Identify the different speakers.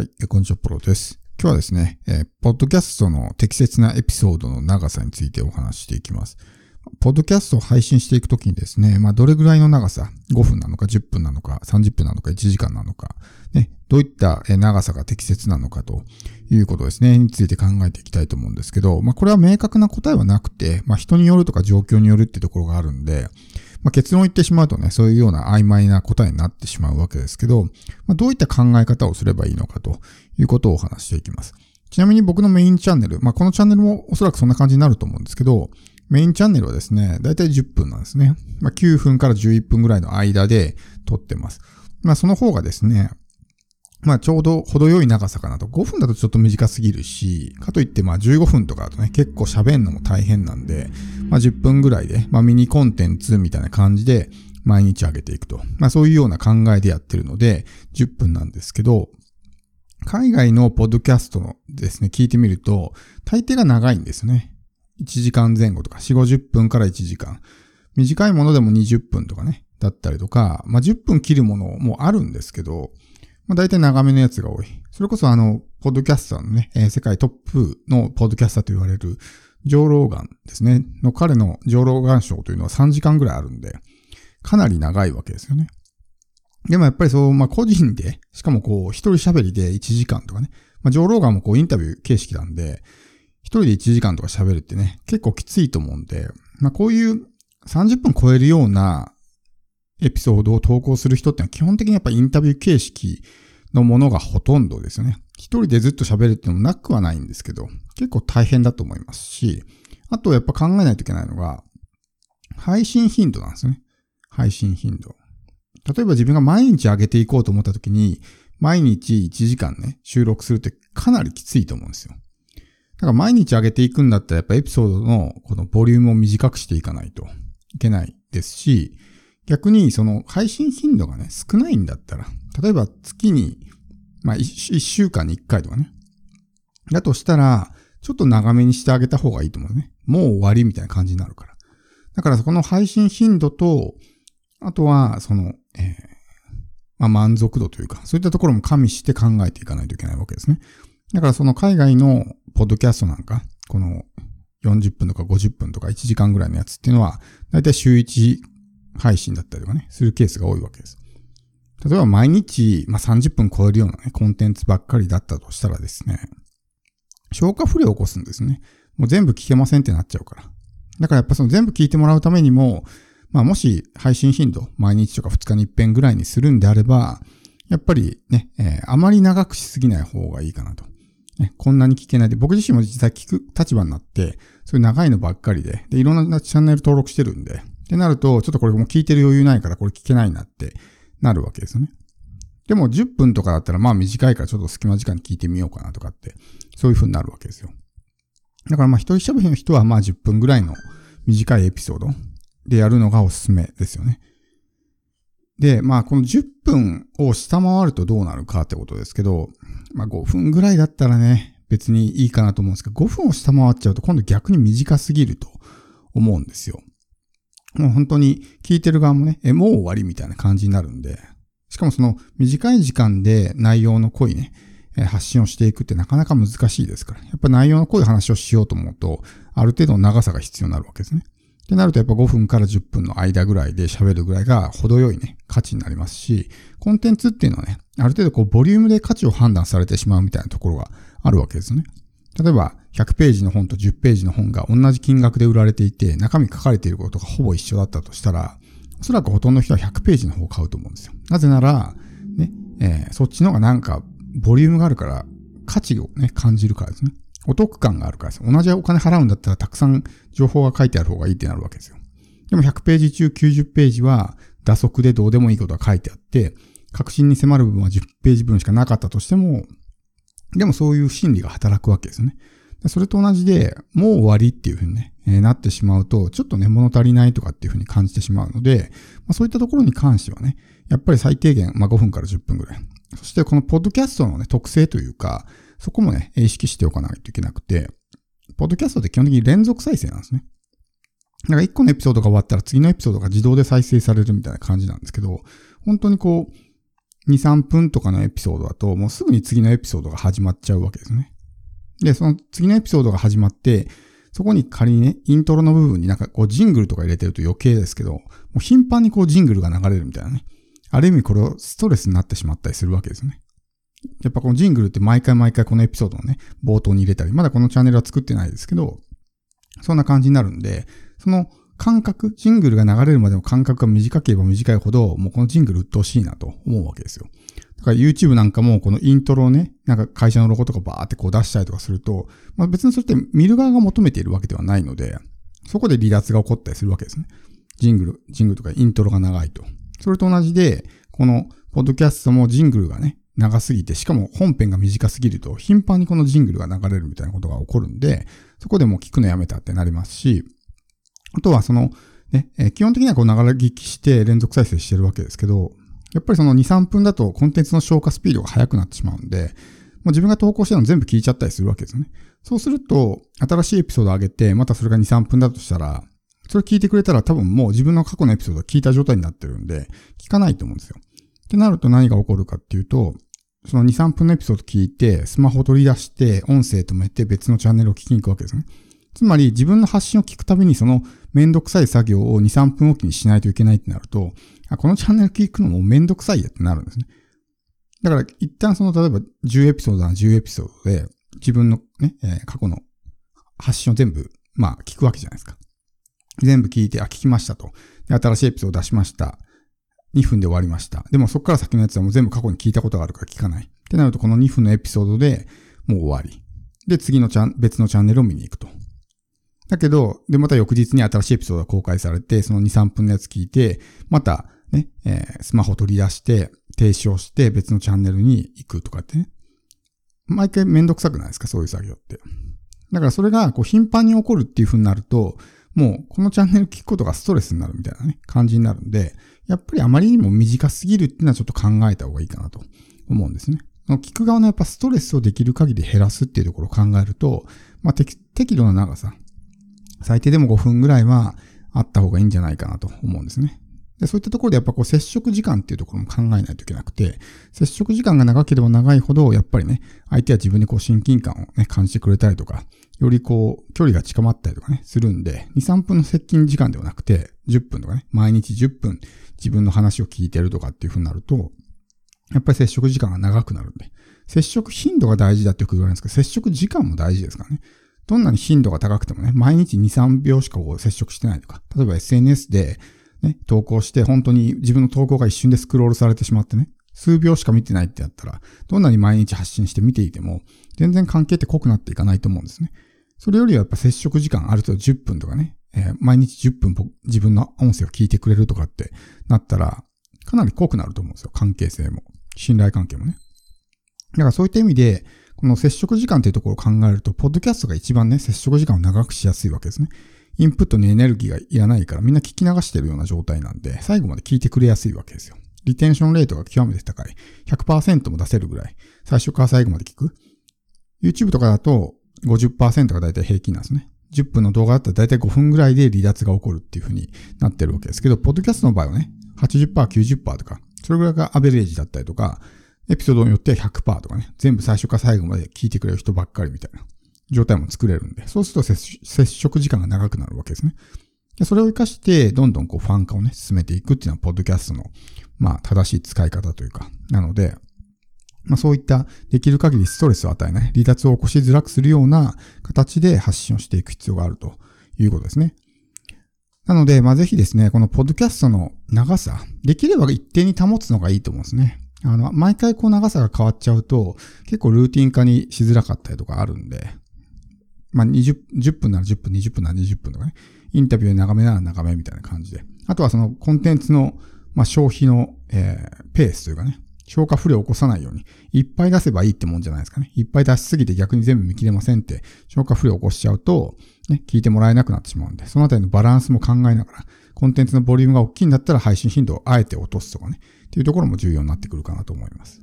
Speaker 1: はい、こんにちは、プロです。今日はですね、えー、ポッドキャストの適切なエピソードの長さについてお話していきます。ポッドキャストを配信していくときにですね、まあ、どれぐらいの長さ、5分なのか10分なのか30分なのか1時間なのか、ね、どういった長さが適切なのかということですね、について考えていきたいと思うんですけど、まあ、これは明確な答えはなくて、まあ、人によるとか状況によるってところがあるんで、まあ、結論を言ってしまうとね、そういうような曖昧な答えになってしまうわけですけど、まあ、どういった考え方をすればいいのかということをお話していきます。ちなみに僕のメインチャンネル、まあ、このチャンネルもおそらくそんな感じになると思うんですけど、メインチャンネルはですね、だいたい10分なんですね。まあ、9分から11分ぐらいの間で撮ってます。まあ、その方がですね、まあちょうど程よい長さかなと。5分だとちょっと短すぎるし、かといってまあ15分とかだとね、結構喋んのも大変なんで、まあ10分ぐらいで、まあミニコンテンツみたいな感じで毎日上げていくと。まあそういうような考えでやってるので、10分なんですけど、海外のポッドキャストのですね、聞いてみると、大抵が長いんですね。1時間前後とか、4、50分から1時間。短いものでも20分とかね、だったりとか、まあ10分切るものもあるんですけど、まあ、大体長めのやつが多い。それこそあの、ポッドキャスターのね、えー、世界トップのポッドキャスターと言われる、ジョー・ローガンですね。の彼のジョー・ローガン賞というのは3時間ぐらいあるんで、かなり長いわけですよね。でもやっぱりそう、まあ個人で、しかもこう、一人喋りで1時間とかね。まあジョー・ローガンもこうインタビュー形式なんで、一人で1時間とか喋るってね、結構きついと思うんで、まあこういう30分超えるようなエピソードを投稿する人ってのは基本的にやっぱインタビュー形式のものがほとんどですよね。一人でずっと喋るってのもなくはないんですけど、結構大変だと思いますし、あとやっぱ考えないといけないのが、配信頻度なんですね。配信頻度。例えば自分が毎日上げていこうと思った時に、毎日1時間ね、収録するってかなりきついと思うんですよ。だから毎日上げていくんだったらやっぱエピソードのこのボリュームを短くしていかないといけないですし、逆にその配信頻度がね、少ないんだったら、例えば月に、まあ一週間に一回とかね。だとしたら、ちょっと長めにしてあげた方がいいと思うね。もう終わりみたいな感じになるから。だからそこの配信頻度と、あとは、その、えー、まあ満足度というか、そういったところも加味して考えていかないといけないわけですね。だからその海外のポッドキャストなんか、この40分とか50分とか1時間ぐらいのやつっていうのは、だいたい週1配信だったりとかね、するケースが多いわけです。例えば毎日、まあ、30分超えるようなね、コンテンツばっかりだったとしたらですね、消化不良を起こすんですね。もう全部聞けませんってなっちゃうから。だからやっぱその全部聞いてもらうためにも、まあもし配信頻度、毎日とか2日に一遍ぐらいにするんであれば、やっぱりね、えー、あまり長くしすぎない方がいいかなと。ね、こんなに聞けないで、僕自身も実際聞く立場になって、そういう長いのばっかりで、で、いろんなチャンネル登録してるんで、ってなると、ちょっとこれもう聞いてる余裕ないからこれ聞けないなってなるわけですよね。でも10分とかだったらまあ短いからちょっと隙間時間に聞いてみようかなとかって、そういう風になるわけですよ。だからまあ一人喋りの人はまあ10分ぐらいの短いエピソードでやるのがおすすめですよね。で、まあこの10分を下回るとどうなるかってことですけど、まあ5分ぐらいだったらね、別にいいかなと思うんですけど、5分を下回っちゃうと今度逆に短すぎると思うんですよ。もう本当に聞いてる側もね、え、もう終わりみたいな感じになるんで、しかもその短い時間で内容の濃いね、発信をしていくってなかなか難しいですから。やっぱ内容の濃い話をしようと思うと、ある程度の長さが必要になるわけですね。ってなるとやっぱ5分から10分の間ぐらいで喋るぐらいが程よいね、価値になりますし、コンテンツっていうのはね、ある程度こうボリュームで価値を判断されてしまうみたいなところがあるわけですね。例えば、100ページの本と10ページの本が同じ金額で売られていて、中身書かれていることがほぼ一緒だったとしたら、おそらくほとんどの人は100ページの方を買うと思うんですよ。なぜなら、ね、えー、そっちの方がなんか、ボリュームがあるから、価値をね、感じるからですね。お得感があるからです。同じお金払うんだったらたくさん情報が書いてある方がいいってなるわけですよ。でも100ページ中90ページは打足でどうでもいいことが書いてあって、確信に迫る部分は10ページ分しかなかったとしても、でもそういう心理が働くわけですよね。それと同じで、もう終わりっていうふうにね、えー、なってしまうと、ちょっとね、物足りないとかっていうふうに感じてしまうので、まあ、そういったところに関してはね、やっぱり最低限、まあ、5分から10分ぐらい。そしてこのポッドキャストのね、特性というか、そこもね、意識しておかないといけなくて、ポッドキャストって基本的に連続再生なんですね。だから1個のエピソードが終わったら次のエピソードが自動で再生されるみたいな感じなんですけど、本当にこう、2、3分とかのエピソードだと、もうすぐに次のエピソードが始まっちゃうわけですね。で、その次のエピソードが始まって、そこに仮にね、イントロの部分になんかこうジングルとか入れてると余計ですけど、もう頻繁にこうジングルが流れるみたいなね。ある意味これをストレスになってしまったりするわけですね。やっぱこのジングルって毎回毎回このエピソードのね、冒頭に入れたり、まだこのチャンネルは作ってないですけど、そんな感じになるんで、その間隔、ジングルが流れるまでの間隔が短ければ短いほど、もうこのジングル鬱陶しいなと思うわけですよ。だから YouTube なんかもこのイントロをね、なんか会社のロゴとかバーってこう出したりとかすると、まあ別にそれって見る側が求めているわけではないので、そこで離脱が起こったりするわけですね。ジングル、ジングルとかイントロが長いと。それと同じで、このポッドキャストもジングルがね、長すぎて、しかも本編が短すぎると、頻繁にこのジングルが流れるみたいなことが起こるんで、そこでもう聞くのやめたってなりますし、あとはその、ね、え基本的にはこう流れ聞きして連続再生してるわけですけど、やっぱりその2、3分だとコンテンツの消化スピードが速くなってしまうんで、もう自分が投稿したの全部聞いちゃったりするわけですよね。そうすると、新しいエピソード上げて、またそれが2、3分だとしたら、それ聞いてくれたら多分もう自分の過去のエピソードを聞いた状態になってるんで、聞かないと思うんですよ。ってなると何が起こるかっていうと、その2、3分のエピソード聞いて、スマホを取り出して、音声止めて別のチャンネルを聞きに行くわけですね。つまり自分の発信を聞くたびにそのめんどくさい作業を2、3分おきにしないといけないってなると、このチャンネル聞くのもめんどくさいやってなるんですね。だから一旦その例えば10エピソードな10エピソードで自分のね、えー、過去の発信を全部、まあ聞くわけじゃないですか。全部聞いて、あ、聞きましたと。で、新しいエピソード出しました。2分で終わりました。でもそこから先のやつはもう全部過去に聞いたことがあるから聞かない。ってなるとこの2分のエピソードでもう終わり。で、次のチャン、別のチャンネルを見に行くと。だけど、で、また翌日に新しいエピソードが公開されて、その2、3分のやつ聞いて、またね、えー、スマホ取り出して、停止をして別のチャンネルに行くとかってね。毎回めんどくさくないですか？そういう作業って。だからそれがこう頻繁に起こるっていう風になると、もうこのチャンネル聞くことがストレスになるみたいなね、感じになるんで、やっぱりあまりにも短すぎるっていうのはちょっと考えた方がいいかなと思うんですね。聞く側のやっぱストレスをできる限り減らすっていうところを考えると、まあ適度な長さ、最低でも5分ぐらいはあった方がいいんじゃないかなと思うんですね。で、そういったところでやっぱこう接触時間っていうところも考えないといけなくて、接触時間が長ければ長いほど、やっぱりね、相手は自分にこう親近感をね、感じてくれたりとか、よりこう、距離が近まったりとかね、するんで、2、3分の接近時間ではなくて、10分とかね、毎日10分自分の話を聞いてるとかっていう風になると、やっぱり接触時間が長くなるんで、接触頻度が大事だってよく言われるんですけど、接触時間も大事ですからね。どんなに頻度が高くてもね、毎日2、3秒しかこう接触してないとか、例えば SNS でね、投稿して本当に自分の投稿が一瞬でスクロールされてしまってね、数秒しか見てないってやったら、どんなに毎日発信して見ていても、全然関係って濃くなっていかないと思うんですね。それよりはやっぱ接触時間ある程度10分とかね、えー、毎日10分自分の音声を聞いてくれるとかってなったら、かなり濃くなると思うんですよ。関係性も。信頼関係もね。だからそういった意味で、この接触時間っていうところを考えると、ポッドキャストが一番ね、接触時間を長くしやすいわけですね。インプットにエネルギーがいらないからみんな聞き流してるような状態なんで、最後まで聞いてくれやすいわけですよ。リテンションレートが極めて高い。100%も出せるぐらい。最初から最後まで聞く。YouTube とかだと50%が大体平均なんですね。10分の動画だったら大体5分ぐらいで離脱が起こるっていう風になってるわけですけど、ポッドキャストの場合はね、80%、90%とか、それぐらいがアベレージだったりとか、エピソードによっては100%とかね、全部最初から最後まで聞いてくれる人ばっかりみたいな状態も作れるんで、そうすると接触時間が長くなるわけですね。でそれを活かして、どんどんこうファン化をね、進めていくっていうのは、ポッドキャストの、まあ、正しい使い方というか、なので、まあそういったできる限りストレスを与えない、離脱を起こしづらくするような形で発信をしていく必要があるということですね。なので、まあぜひですね、このポッドキャストの長さ、できれば一定に保つのがいいと思うんですね。あの、毎回こう長さが変わっちゃうと、結構ルーティン化にしづらかったりとかあるんで、まあ20、10分なら10分、20分なら20分とかね、インタビュー長めなら長めみたいな感じで。あとはそのコンテンツの、まあ、消費の、えー、ペースというかね、消化不良を起こさないように、いっぱい出せばいいってもんじゃないですかね。いっぱい出しすぎて逆に全部見切れませんって、消化不良を起こしちゃうと、ね、聞いてもらえなくなってしまうんで、そのあたりのバランスも考えながら、コンテンツのボリュームが大きいんだったら配信頻度をあえて落とすとかね、っていうところも重要になってくるかなと思います。